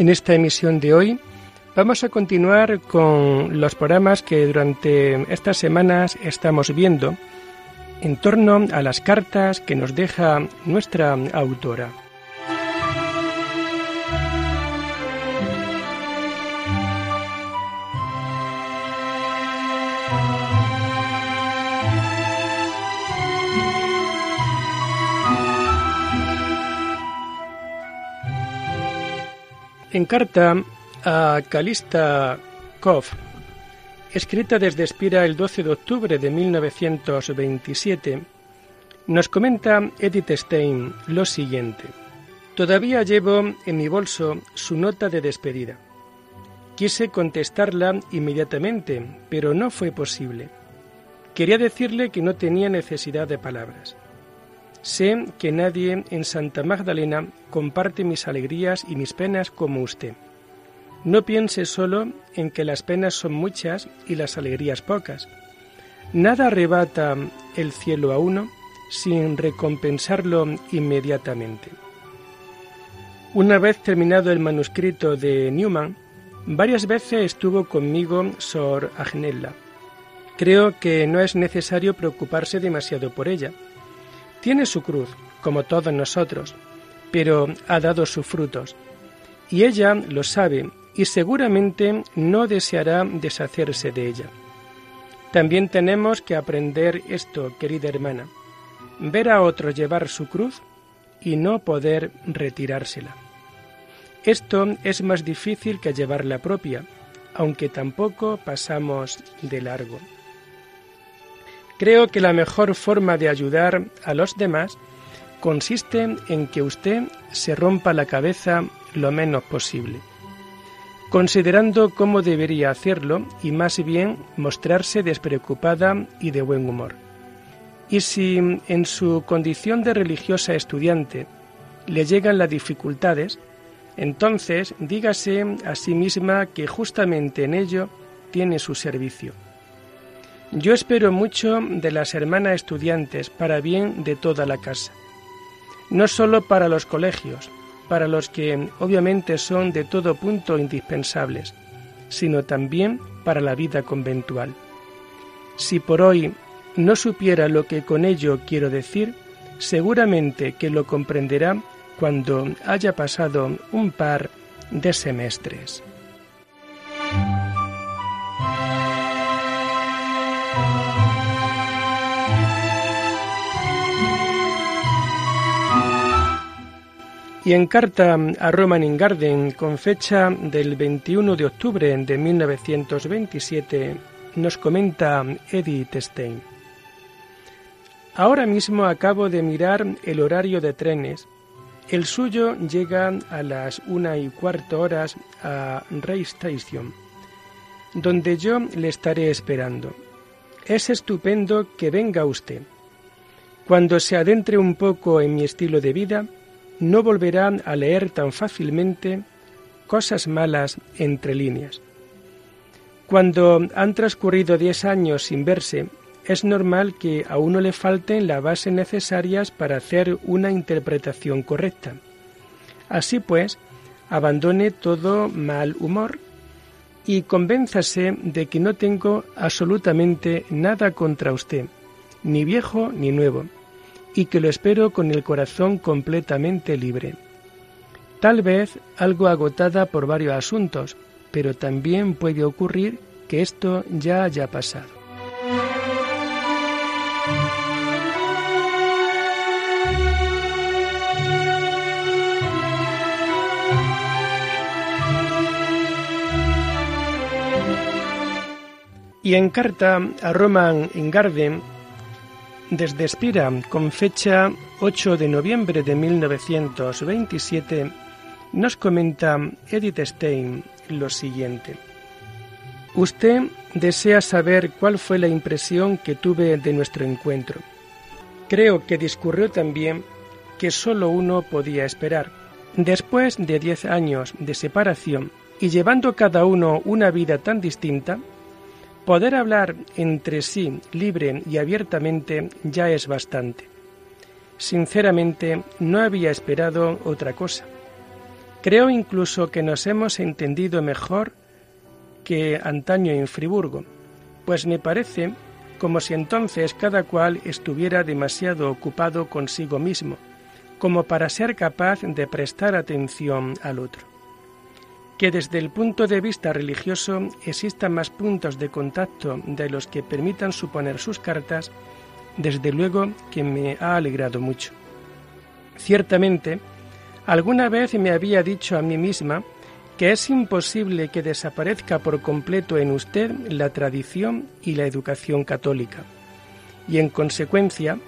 En esta emisión de hoy vamos a continuar con los programas que durante estas semanas estamos viendo en torno a las cartas que nos deja nuestra autora. En carta a Calista Kov, escrita desde Espira el 12 de octubre de 1927, nos comenta Edith Stein lo siguiente. Todavía llevo en mi bolso su nota de despedida. Quise contestarla inmediatamente, pero no fue posible. Quería decirle que no tenía necesidad de palabras. Sé que nadie en Santa Magdalena comparte mis alegrías y mis penas como usted. No piense solo en que las penas son muchas y las alegrías pocas. Nada arrebata el cielo a uno sin recompensarlo inmediatamente. Una vez terminado el manuscrito de Newman, varias veces estuvo conmigo Sor Agnella. Creo que no es necesario preocuparse demasiado por ella tiene su cruz, como todos nosotros, pero ha dado sus frutos. Y ella lo sabe y seguramente no deseará deshacerse de ella. También tenemos que aprender esto, querida hermana, ver a otro llevar su cruz y no poder retirársela. Esto es más difícil que llevar la propia, aunque tampoco pasamos de largo. Creo que la mejor forma de ayudar a los demás consiste en que usted se rompa la cabeza lo menos posible, considerando cómo debería hacerlo y más bien mostrarse despreocupada y de buen humor. Y si en su condición de religiosa estudiante le llegan las dificultades, entonces dígase a sí misma que justamente en ello tiene su servicio yo espero mucho de las hermanas estudiantes para bien de toda la casa, no solo para los colegios, para los que obviamente son de todo punto indispensables, sino también para la vida conventual. Si por hoy no supiera lo que con ello quiero decir, seguramente que lo comprenderá cuando haya pasado un par de semestres. Y en carta a Roman Ingarden, con fecha del 21 de octubre de 1927, nos comenta Edith Stein. Ahora mismo acabo de mirar el horario de trenes. El suyo llega a las una y cuarto horas a Ray Station, donde yo le estaré esperando. Es estupendo que venga usted. Cuando se adentre un poco en mi estilo de vida, no volverán a leer tan fácilmente cosas malas entre líneas. Cuando han transcurrido diez años sin verse, es normal que a uno le falten las bases necesarias para hacer una interpretación correcta. Así pues, abandone todo mal humor y convénzase de que no tengo absolutamente nada contra usted, ni viejo ni nuevo y que lo espero con el corazón completamente libre. Tal vez algo agotada por varios asuntos, pero también puede ocurrir que esto ya haya pasado. Y en carta a Roman Ingarden desde Espira, con fecha 8 de noviembre de 1927, nos comenta Edith Stein lo siguiente. Usted desea saber cuál fue la impresión que tuve de nuestro encuentro. Creo que discurrió también que sólo uno podía esperar. Después de diez años de separación y llevando cada uno una vida tan distinta, poder hablar entre sí libre y abiertamente ya es bastante. Sinceramente, no había esperado otra cosa. Creo incluso que nos hemos entendido mejor que antaño en Friburgo, pues me parece como si entonces cada cual estuviera demasiado ocupado consigo mismo, como para ser capaz de prestar atención al otro. Que desde el punto de vista religioso existan más puntos de contacto de los que permitan suponer sus cartas, desde luego que me ha alegrado mucho. Ciertamente, Alguna vez me había dicho a mí misma que es imposible que desaparezca por completo en usted la tradición y la educación católica. Y en consecuencia,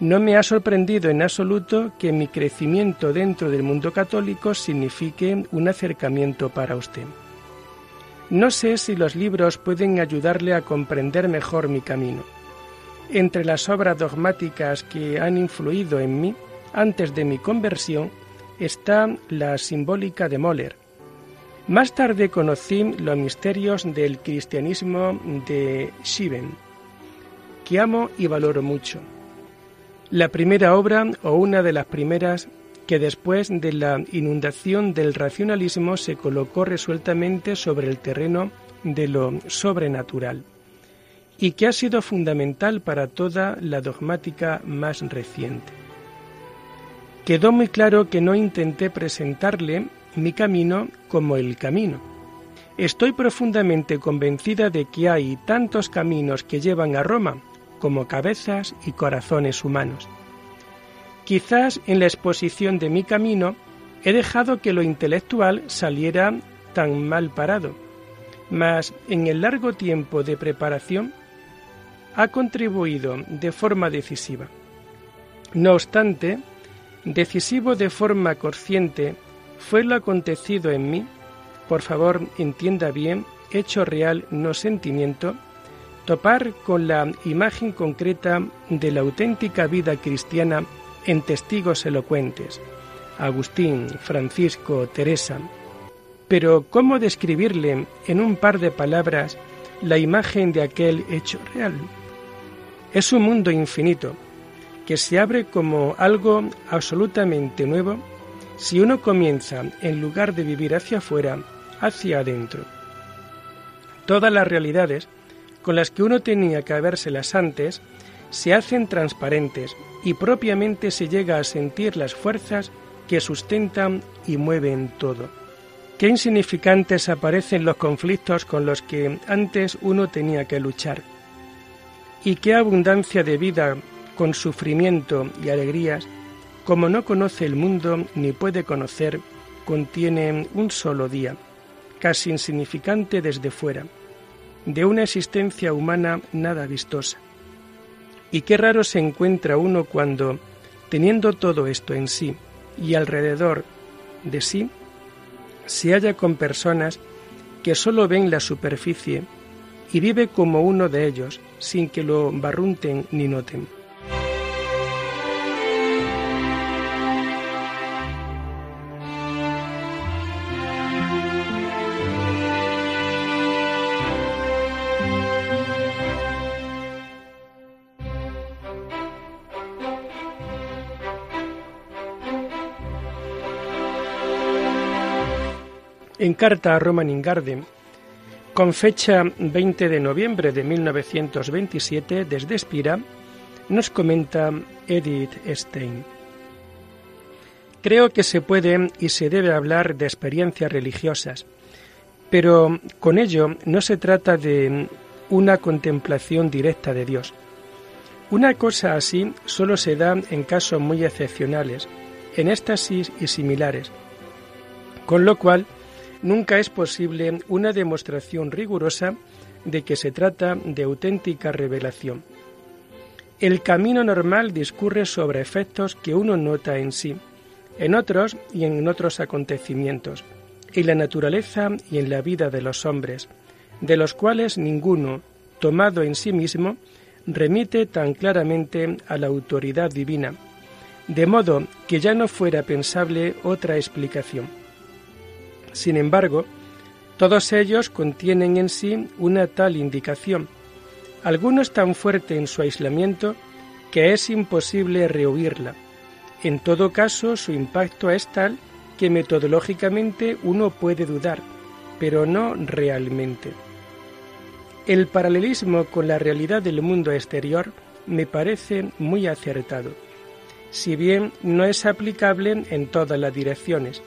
no me ha sorprendido en absoluto que mi crecimiento dentro del mundo católico signifique un acercamiento para usted. No sé si los libros pueden ayudarle a comprender mejor mi camino. Entre las obras dogmáticas que han influido en mí antes de mi conversión, está la simbólica de Moller. Más tarde conocí los misterios del cristianismo de Schiven, que amo y valoro mucho. La primera obra, o una de las primeras, que después de la inundación del racionalismo se colocó resueltamente sobre el terreno de lo sobrenatural, y que ha sido fundamental para toda la dogmática más reciente. Quedó muy claro que no intenté presentarle mi camino como el camino. Estoy profundamente convencida de que hay tantos caminos que llevan a Roma como cabezas y corazones humanos. Quizás en la exposición de mi camino he dejado que lo intelectual saliera tan mal parado, mas en el largo tiempo de preparación ha contribuido de forma decisiva. No obstante, Decisivo de forma consciente fue lo acontecido en mí, por favor entienda bien, hecho real, no sentimiento, topar con la imagen concreta de la auténtica vida cristiana en testigos elocuentes, Agustín, Francisco, Teresa. Pero ¿cómo describirle en un par de palabras la imagen de aquel hecho real? Es un mundo infinito, que se abre como algo absolutamente nuevo si uno comienza, en lugar de vivir hacia afuera, hacia adentro. Todas las realidades con las que uno tenía que habérselas antes se hacen transparentes y propiamente se llega a sentir las fuerzas que sustentan y mueven todo. Qué insignificantes aparecen los conflictos con los que antes uno tenía que luchar. Y qué abundancia de vida con sufrimiento y alegrías, como no conoce el mundo ni puede conocer, contiene un solo día, casi insignificante desde fuera, de una existencia humana nada vistosa. Y qué raro se encuentra uno cuando, teniendo todo esto en sí y alrededor de sí, se halla con personas que sólo ven la superficie y vive como uno de ellos, sin que lo barrunten ni noten. En carta a Roman Ingarden, con fecha 20 de noviembre de 1927 desde Espira, nos comenta Edith Stein. Creo que se puede y se debe hablar de experiencias religiosas, pero con ello no se trata de una contemplación directa de Dios. Una cosa así solo se da en casos muy excepcionales, en éxtasis y similares, con lo cual nunca es posible una demostración rigurosa de que se trata de auténtica revelación. El camino normal discurre sobre efectos que uno nota en sí, en otros y en otros acontecimientos, en la naturaleza y en la vida de los hombres, de los cuales ninguno, tomado en sí mismo, remite tan claramente a la autoridad divina, de modo que ya no fuera pensable otra explicación. Sin embargo, todos ellos contienen en sí una tal indicación, algunos tan fuerte en su aislamiento que es imposible rehuirla. En todo caso, su impacto es tal que metodológicamente uno puede dudar, pero no realmente. El paralelismo con la realidad del mundo exterior me parece muy acertado, si bien no es aplicable en todas las direcciones.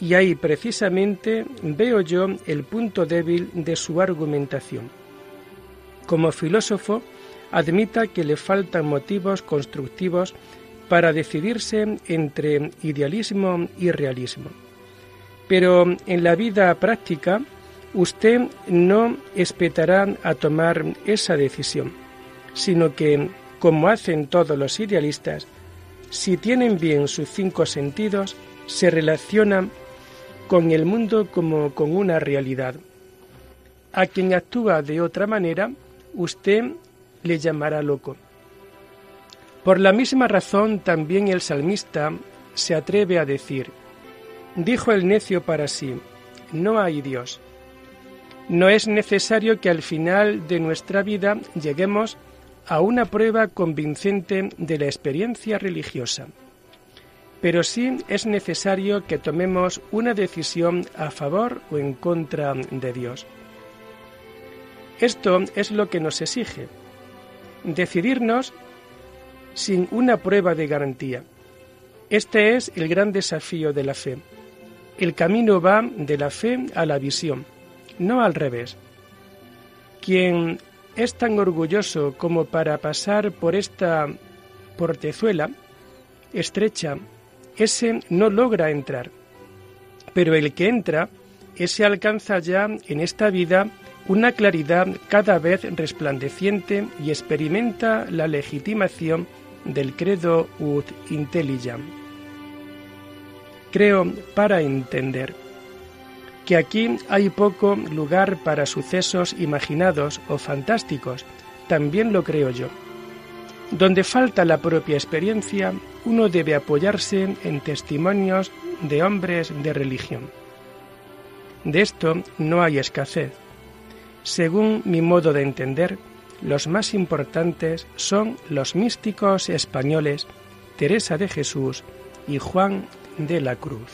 Y ahí precisamente veo yo el punto débil de su argumentación. Como filósofo, admita que le faltan motivos constructivos para decidirse entre idealismo y realismo. Pero en la vida práctica usted no espetará a tomar esa decisión, sino que, como hacen todos los idealistas, si tienen bien sus cinco sentidos, se relacionan con el mundo como con una realidad. A quien actúa de otra manera, usted le llamará loco. Por la misma razón también el salmista se atreve a decir, dijo el necio para sí, no hay Dios. No es necesario que al final de nuestra vida lleguemos a una prueba convincente de la experiencia religiosa, pero sí es necesario que tomemos una decisión a favor o en contra de Dios. Esto es lo que nos exige, decidirnos sin una prueba de garantía. Este es el gran desafío de la fe. El camino va de la fe a la visión, no al revés. Quien es tan orgulloso como para pasar por esta portezuela estrecha, ese no logra entrar. Pero el que entra, ese alcanza ya en esta vida una claridad cada vez resplandeciente y experimenta la legitimación del credo ut intelligam. Creo para entender que aquí hay poco lugar para sucesos imaginados o fantásticos, también lo creo yo. Donde falta la propia experiencia, uno debe apoyarse en testimonios de hombres de religión. De esto no hay escasez según mi modo de entender, los más importantes son los místicos españoles Teresa de Jesús y Juan de la Cruz.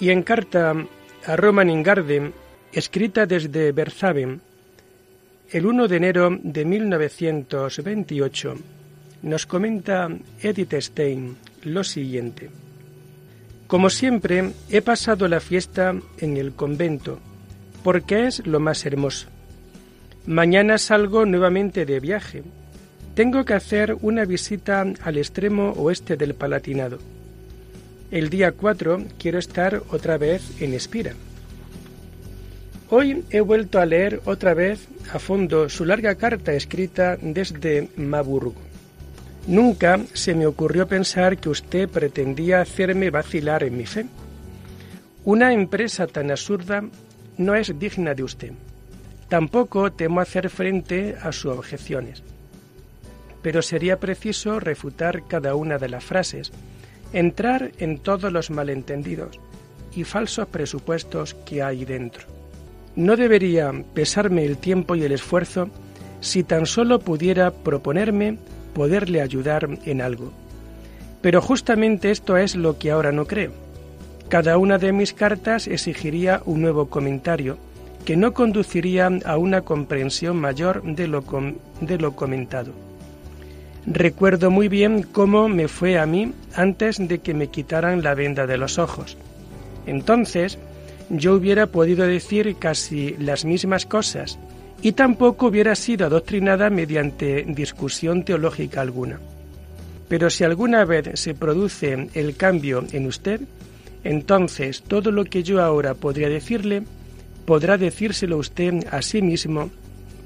Y en carta a Roman Ingarden, escrita desde Berzaben, el 1 de enero de 1928, nos comenta Edith Stein lo siguiente. Como siempre, he pasado la fiesta en el convento, porque es lo más hermoso. Mañana salgo nuevamente de viaje. Tengo que hacer una visita al extremo oeste del Palatinado el día 4 quiero estar otra vez en Espira. Hoy he vuelto a leer otra vez a fondo su larga carta escrita desde Maburgo. Nunca se me ocurrió pensar que usted pretendía hacerme vacilar en mi fe. Una empresa tan absurda no es digna de usted. Tampoco temo hacer frente a sus objeciones. Pero sería preciso refutar cada una de las frases entrar en todos los malentendidos y falsos presupuestos que hay dentro. No debería pesarme el tiempo y el esfuerzo si tan solo pudiera proponerme poderle ayudar en algo. Pero justamente esto es lo que ahora no creo. Cada una de mis cartas exigiría un nuevo comentario que no conduciría a una comprensión mayor de lo, de lo comentado. Recuerdo muy bien cómo me fue a mí antes de que me quitaran la venda de los ojos. Entonces yo hubiera podido decir casi las mismas cosas y tampoco hubiera sido adoctrinada mediante discusión teológica alguna. Pero si alguna vez se produce el cambio en usted, entonces todo lo que yo ahora podría decirle, podrá decírselo usted a sí mismo,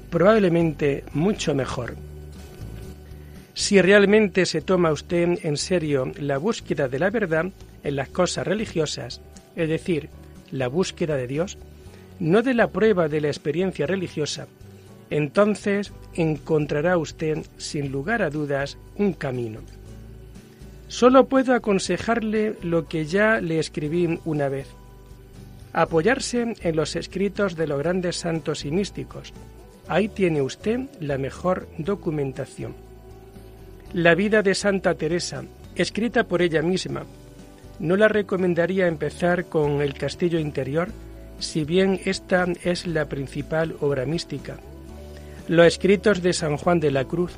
probablemente mucho mejor. Si realmente se toma usted en serio la búsqueda de la verdad en las cosas religiosas, es decir, la búsqueda de Dios, no de la prueba de la experiencia religiosa, entonces encontrará usted, sin lugar a dudas, un camino. Solo puedo aconsejarle lo que ya le escribí una vez. Apoyarse en los escritos de los grandes santos y místicos. Ahí tiene usted la mejor documentación. La vida de Santa Teresa, escrita por ella misma. No la recomendaría empezar con El Castillo Interior, si bien esta es la principal obra mística los escritos de San Juan de la Cruz.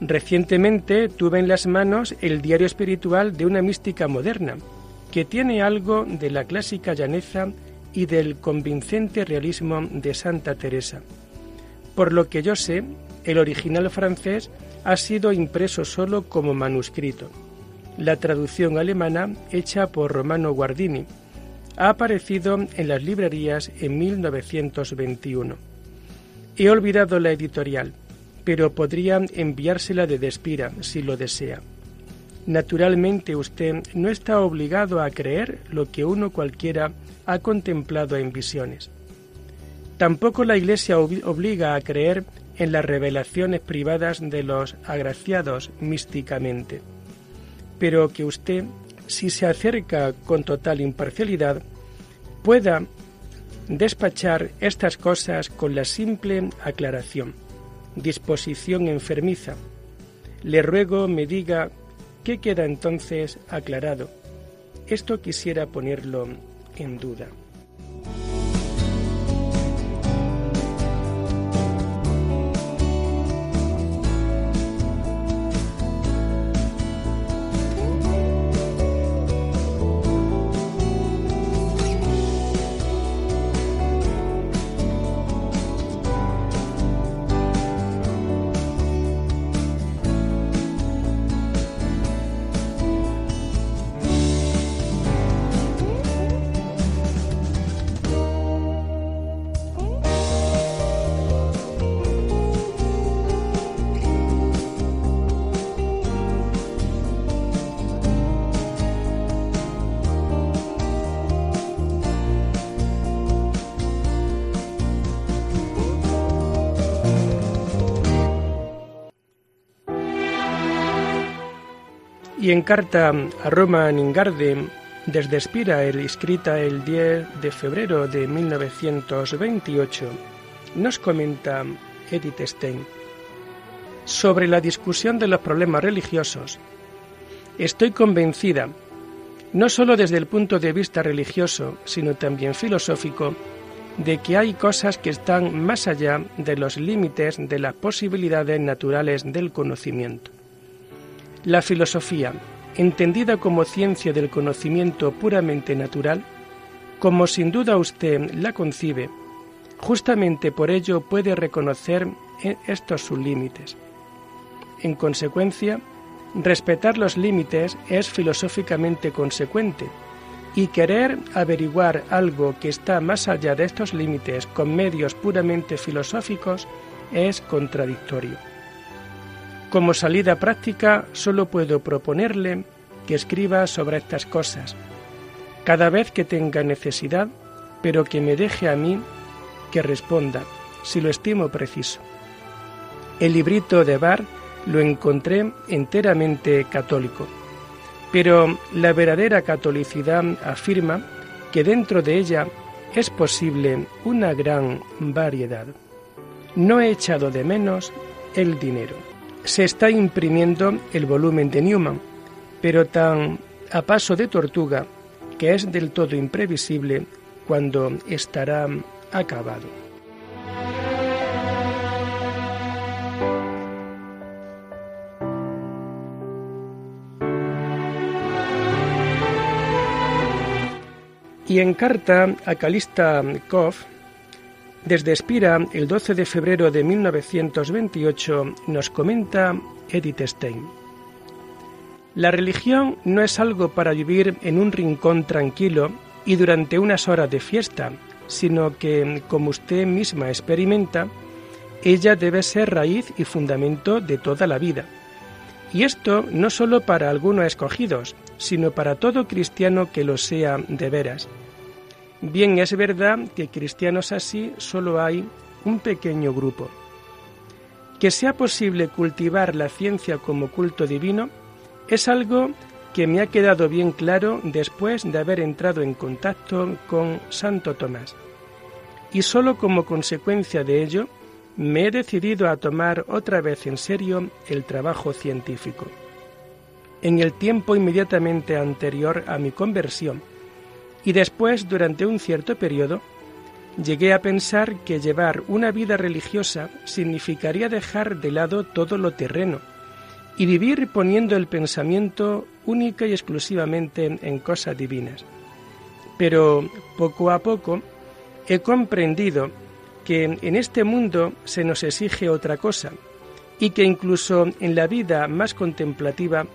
Recientemente tuve en las manos el diario espiritual de una mística moderna, que tiene algo de la clásica llaneza y del convincente realismo de Santa Teresa. Por lo que yo sé, el original francés ha sido impreso solo como manuscrito. La traducción alemana, hecha por Romano Guardini, ha aparecido en las librerías en 1921. He olvidado la editorial, pero podría enviársela de Despira si lo desea. Naturalmente usted no está obligado a creer lo que uno cualquiera ha contemplado en visiones. Tampoco la Iglesia obliga a creer en las revelaciones privadas de los agraciados místicamente, pero que usted, si se acerca con total imparcialidad, pueda despachar estas cosas con la simple aclaración, disposición enfermiza. Le ruego me diga qué queda entonces aclarado. Esto quisiera ponerlo en duda. Y en carta a Roma Ningarde desde Espira, escrita el 10 de febrero de 1928, nos comenta Edith Stein sobre la discusión de los problemas religiosos. Estoy convencida, no sólo desde el punto de vista religioso, sino también filosófico, de que hay cosas que están más allá de los límites de las posibilidades naturales del conocimiento. La filosofía, entendida como ciencia del conocimiento puramente natural, como sin duda usted la concibe, justamente por ello puede reconocer estos sus límites. En consecuencia, respetar los límites es filosóficamente consecuente y querer averiguar algo que está más allá de estos límites con medios puramente filosóficos es contradictorio. Como salida práctica, solo puedo proponerle que escriba sobre estas cosas, cada vez que tenga necesidad, pero que me deje a mí que responda, si lo estimo preciso. El librito de Bar lo encontré enteramente católico, pero la verdadera catolicidad afirma que dentro de ella es posible una gran variedad. No he echado de menos el dinero se está imprimiendo el volumen de Newman, pero tan a paso de tortuga que es del todo imprevisible cuando estará acabado. Y en carta a Calista Koff, desde Espira, el 12 de febrero de 1928, nos comenta Edith Stein. La religión no es algo para vivir en un rincón tranquilo y durante unas horas de fiesta, sino que, como usted misma experimenta, ella debe ser raíz y fundamento de toda la vida. Y esto no sólo para algunos escogidos, sino para todo cristiano que lo sea de veras. Bien es verdad que cristianos así solo hay un pequeño grupo. Que sea posible cultivar la ciencia como culto divino es algo que me ha quedado bien claro después de haber entrado en contacto con Santo Tomás. Y solo como consecuencia de ello, me he decidido a tomar otra vez en serio el trabajo científico. En el tiempo inmediatamente anterior a mi conversión, y después durante un cierto periodo, llegué a pensar que llevar una vida religiosa significaría dejar de lado todo lo terreno y vivir poniendo el pensamiento única y exclusivamente en cosas divinas. Pero poco a poco he comprendido que en este mundo se nos exige otra cosa y que incluso en la vida más contemplativa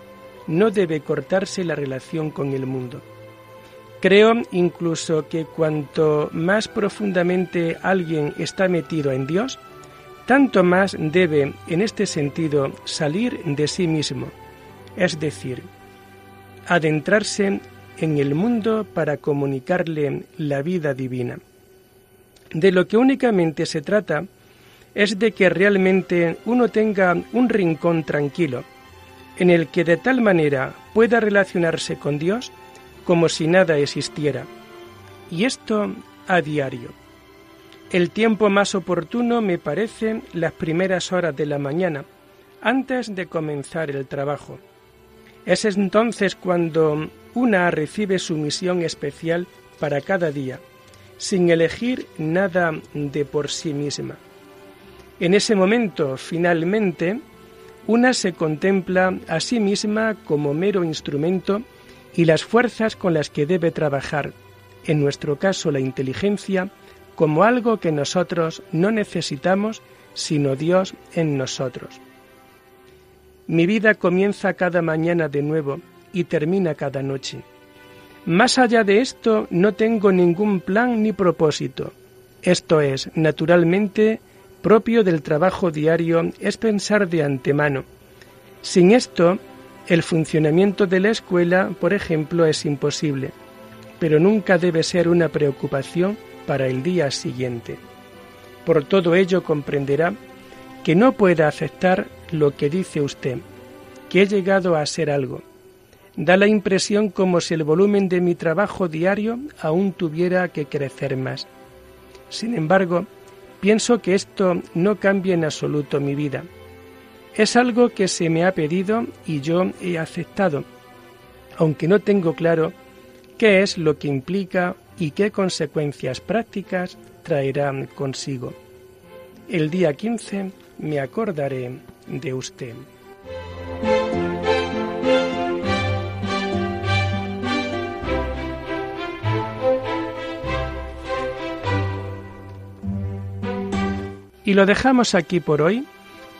no debe cortarse la relación con el mundo. Creo incluso que cuanto más profundamente alguien está metido en Dios, tanto más debe, en este sentido, salir de sí mismo, es decir, adentrarse en el mundo para comunicarle la vida divina. De lo que únicamente se trata es de que realmente uno tenga un rincón tranquilo, en el que de tal manera pueda relacionarse con Dios como si nada existiera. Y esto a diario. El tiempo más oportuno me parece las primeras horas de la mañana, antes de comenzar el trabajo. Es entonces cuando una recibe su misión especial para cada día, sin elegir nada de por sí misma. En ese momento, finalmente, una se contempla a sí misma como mero instrumento y las fuerzas con las que debe trabajar, en nuestro caso la inteligencia, como algo que nosotros no necesitamos, sino Dios en nosotros. Mi vida comienza cada mañana de nuevo y termina cada noche. Más allá de esto no tengo ningún plan ni propósito. Esto es, naturalmente, propio del trabajo diario, es pensar de antemano. Sin esto, el funcionamiento de la escuela, por ejemplo, es imposible, pero nunca debe ser una preocupación para el día siguiente. Por todo ello comprenderá que no pueda aceptar lo que dice usted, que he llegado a ser algo. Da la impresión como si el volumen de mi trabajo diario aún tuviera que crecer más. Sin embargo, pienso que esto no cambia en absoluto mi vida es algo que se me ha pedido y yo he aceptado, aunque no tengo claro qué es lo que implica y qué consecuencias prácticas traerá consigo. El día 15 me acordaré de usted. Y lo dejamos aquí por hoy